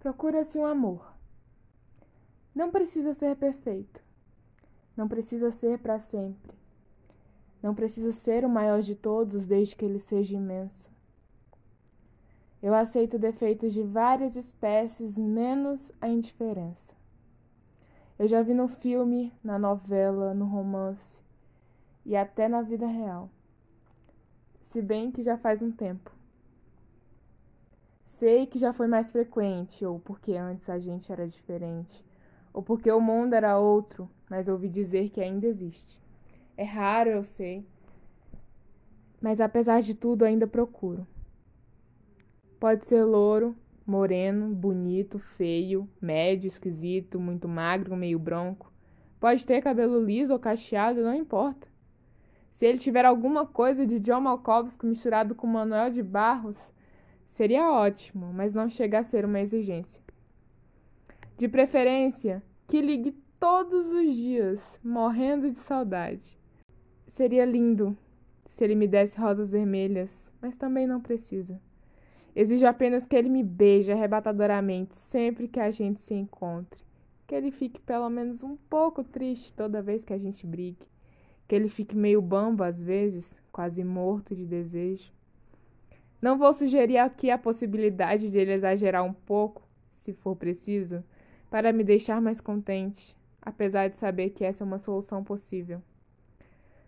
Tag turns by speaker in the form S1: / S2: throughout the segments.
S1: Procura-se um amor. Não precisa ser perfeito. Não precisa ser para sempre. Não precisa ser o maior de todos desde que ele seja imenso. Eu aceito defeitos de várias espécies, menos a indiferença. Eu já vi no filme, na novela, no romance e até na vida real. Se bem que já faz um tempo. Sei que já foi mais frequente, ou porque antes a gente era diferente, ou porque o mundo era outro, mas ouvi dizer que ainda existe. É raro, eu sei, mas apesar de tudo ainda procuro. Pode ser louro, moreno, bonito, feio, médio, esquisito, muito magro, meio branco. Pode ter cabelo liso ou cacheado, não importa. Se ele tiver alguma coisa de John Malkovich misturado com Manuel de Barros, Seria ótimo, mas não chega a ser uma exigência. De preferência, que ligue todos os dias, morrendo de saudade. Seria lindo se ele me desse rosas vermelhas, mas também não precisa. Exijo apenas que ele me beije arrebatadoramente sempre que a gente se encontre. Que ele fique pelo menos um pouco triste toda vez que a gente brigue. Que ele fique meio bambo às vezes, quase morto de desejo. Não vou sugerir aqui a possibilidade de ele exagerar um pouco, se for preciso, para me deixar mais contente, apesar de saber que essa é uma solução possível.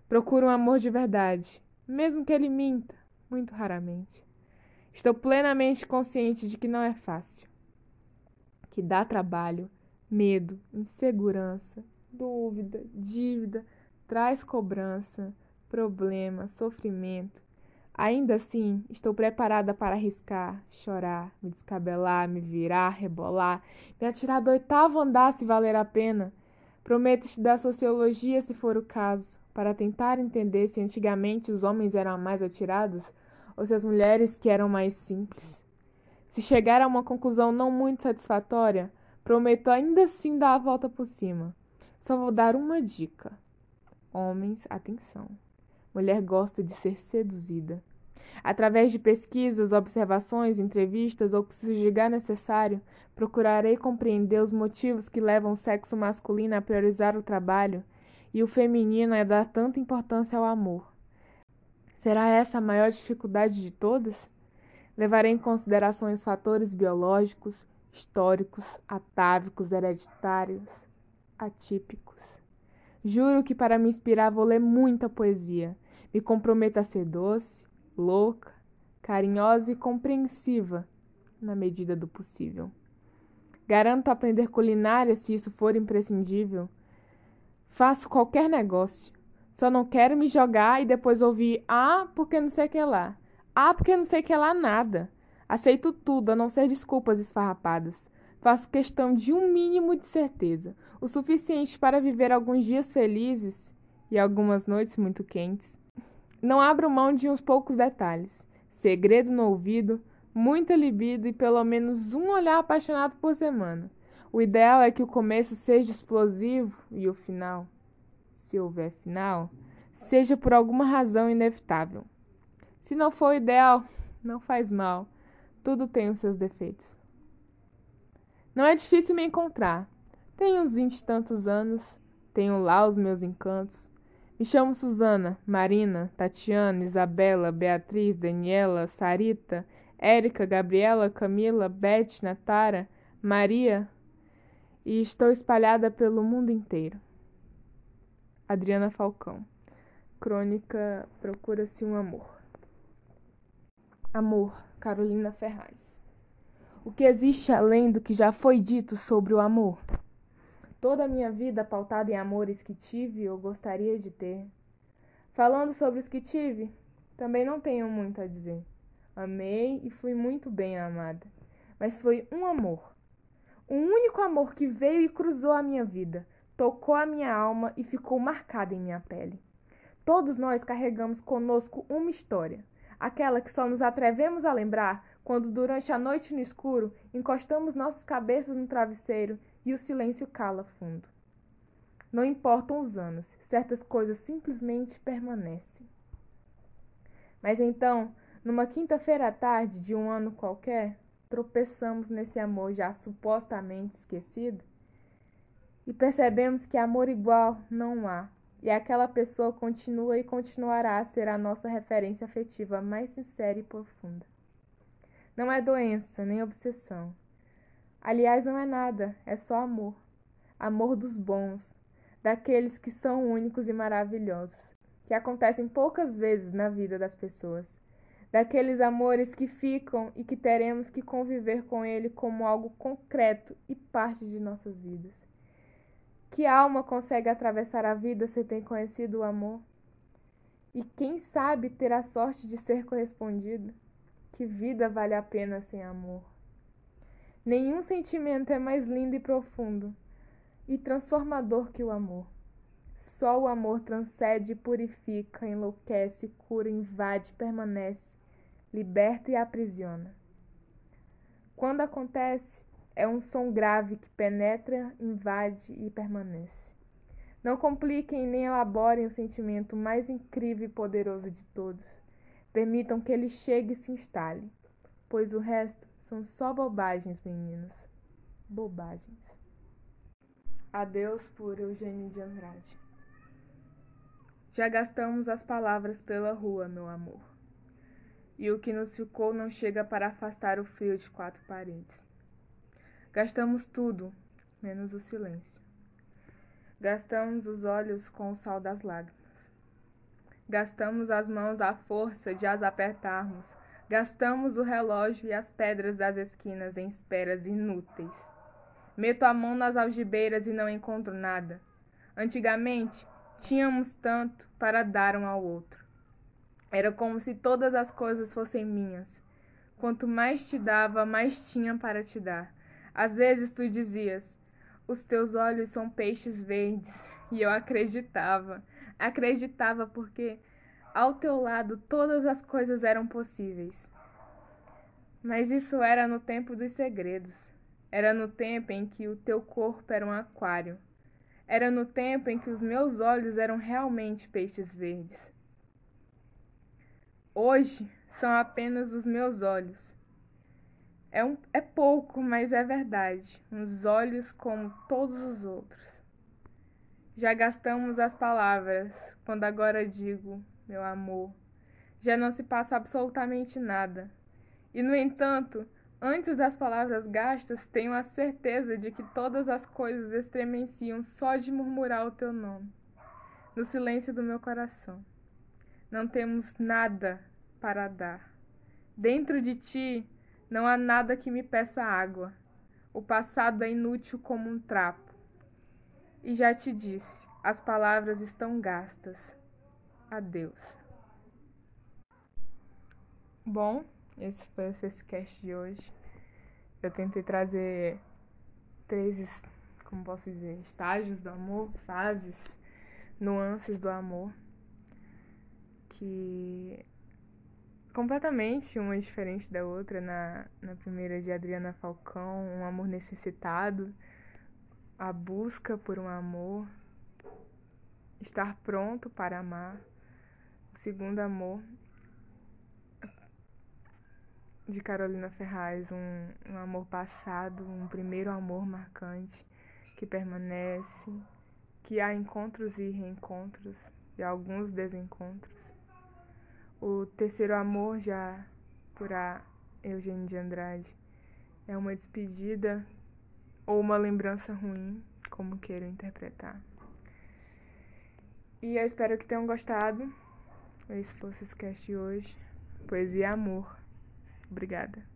S1: Procuro um amor de verdade, mesmo que ele minta, muito raramente. Estou plenamente consciente de que não é fácil, que dá trabalho, medo, insegurança, dúvida, dívida, traz cobrança, problema, sofrimento, Ainda assim, estou preparada para arriscar, chorar, me descabelar, me virar, rebolar, me atirar do oitavo andar se valer a pena. Prometo estudar sociologia se for o caso, para tentar entender se antigamente os homens eram mais atirados ou se as mulheres que eram mais simples. Se chegar a uma conclusão não muito satisfatória, prometo ainda assim dar a volta por cima. Só vou dar uma dica. Homens, atenção. Mulher gosta de ser seduzida. Através de pesquisas, observações, entrevistas ou, se julgar necessário, procurarei compreender os motivos que levam o sexo masculino a priorizar o trabalho e o feminino a dar tanta importância ao amor. Será essa a maior dificuldade de todas? Levarei em consideração os fatores biológicos, históricos, atávicos, hereditários, atípicos. Juro que para me inspirar vou ler muita poesia me comprometo a ser doce, louca, carinhosa e compreensiva na medida do possível. Garanto aprender culinária se isso for imprescindível. Faço qualquer negócio. Só não quero me jogar e depois ouvir ah, porque não sei que lá. Ah, porque não sei que lá nada. Aceito tudo, a não ser desculpas esfarrapadas. Faço questão de um mínimo de certeza, o suficiente para viver alguns dias felizes e algumas noites muito quentes. Não abro mão de uns poucos detalhes. Segredo no ouvido, muita libido e pelo menos um olhar apaixonado por semana. O ideal é que o começo seja explosivo e o final, se houver final, seja por alguma razão inevitável. Se não for o ideal, não faz mal. Tudo tem os seus defeitos. Não é difícil me encontrar. Tenho uns vinte e tantos anos, tenho lá os meus encantos. Me chamo Susana, Marina, Tatiana, Isabela, Beatriz, Daniela, Sarita, Érica, Gabriela, Camila, Beth, Natara, Maria e estou espalhada pelo mundo inteiro. Adriana Falcão. Crônica Procura-se um Amor. Amor, Carolina Ferraz. O que existe além do que já foi dito sobre o amor? toda a minha vida pautada em amores que tive ou gostaria de ter. Falando sobre os que tive, também não tenho muito a dizer. Amei e fui muito bem amada, mas foi um amor. Um único amor que veio e cruzou a minha vida, tocou a minha alma e ficou marcado em minha pele. Todos nós carregamos conosco uma história, aquela que só nos atrevemos a lembrar quando, durante a noite no escuro, encostamos nossas cabeças no travesseiro e o silêncio cala fundo. Não importam os anos, certas coisas simplesmente permanecem. Mas então, numa quinta-feira à tarde de um ano qualquer, tropeçamos nesse amor já supostamente esquecido e percebemos que amor igual não há, e aquela pessoa continua e continuará a ser a nossa referência afetiva mais sincera e profunda. Não é doença, nem obsessão. Aliás, não é nada, é só amor. Amor dos bons, daqueles que são únicos e maravilhosos, que acontecem poucas vezes na vida das pessoas. Daqueles amores que ficam e que teremos que conviver com ele como algo concreto e parte de nossas vidas. Que alma consegue atravessar a vida se tem conhecido o amor? E quem sabe ter a sorte de ser correspondido? Que vida vale a pena sem amor? Nenhum sentimento é mais lindo e profundo e transformador que o amor. Só o amor transcende, purifica, enlouquece, cura, invade, permanece, liberta e aprisiona. Quando acontece, é um som grave que penetra, invade e permanece. Não compliquem nem elaborem o sentimento mais incrível e poderoso de todos. Permitam que ele chegue e se instale, pois o resto são só bobagens, meninos. Bobagens. Adeus por Eugênio de Andrade. Já gastamos as palavras pela rua, meu amor. E o que nos ficou não chega para afastar o frio de quatro paredes. Gastamos tudo, menos o silêncio. Gastamos os olhos com o sal das lágrimas. Gastamos as mãos à força de as apertarmos. Gastamos o relógio e as pedras das esquinas em esperas inúteis. Meto a mão nas algibeiras e não encontro nada. Antigamente, tínhamos tanto para dar um ao outro. Era como se todas as coisas fossem minhas. Quanto mais te dava, mais tinha para te dar. Às vezes tu dizias: Os teus olhos são peixes verdes. E eu acreditava. Acreditava porque ao teu lado todas as coisas eram possíveis. Mas isso era no tempo dos segredos. Era no tempo em que o teu corpo era um aquário. Era no tempo em que os meus olhos eram realmente peixes verdes. Hoje são apenas os meus olhos é, um, é pouco, mas é verdade. Uns olhos como todos os outros. Já gastamos as palavras quando agora digo, meu amor. Já não se passa absolutamente nada. E, no entanto, antes das palavras gastas, tenho a certeza de que todas as coisas estremeciam só de murmurar o teu nome, no silêncio do meu coração. Não temos nada para dar. Dentro de ti não há nada que me peça água. O passado é inútil como um trapo. E já te disse, as palavras estão gastas. Adeus. Bom, esse foi o cast de hoje. Eu tentei trazer três, como posso dizer, estágios do amor, fases, nuances do amor, que completamente uma diferente da outra. Na, na primeira de Adriana Falcão, um amor necessitado, a busca por um amor, estar pronto para amar. O segundo amor de Carolina Ferraz, um, um amor passado, um primeiro amor marcante que permanece, que há encontros e reencontros e alguns desencontros o terceiro amor, já por a de Andrade, é uma despedida ou uma lembrança ruim, como queiram interpretar. E eu espero que tenham gostado. Esse foi o cast de hoje. Poesia e amor. Obrigada.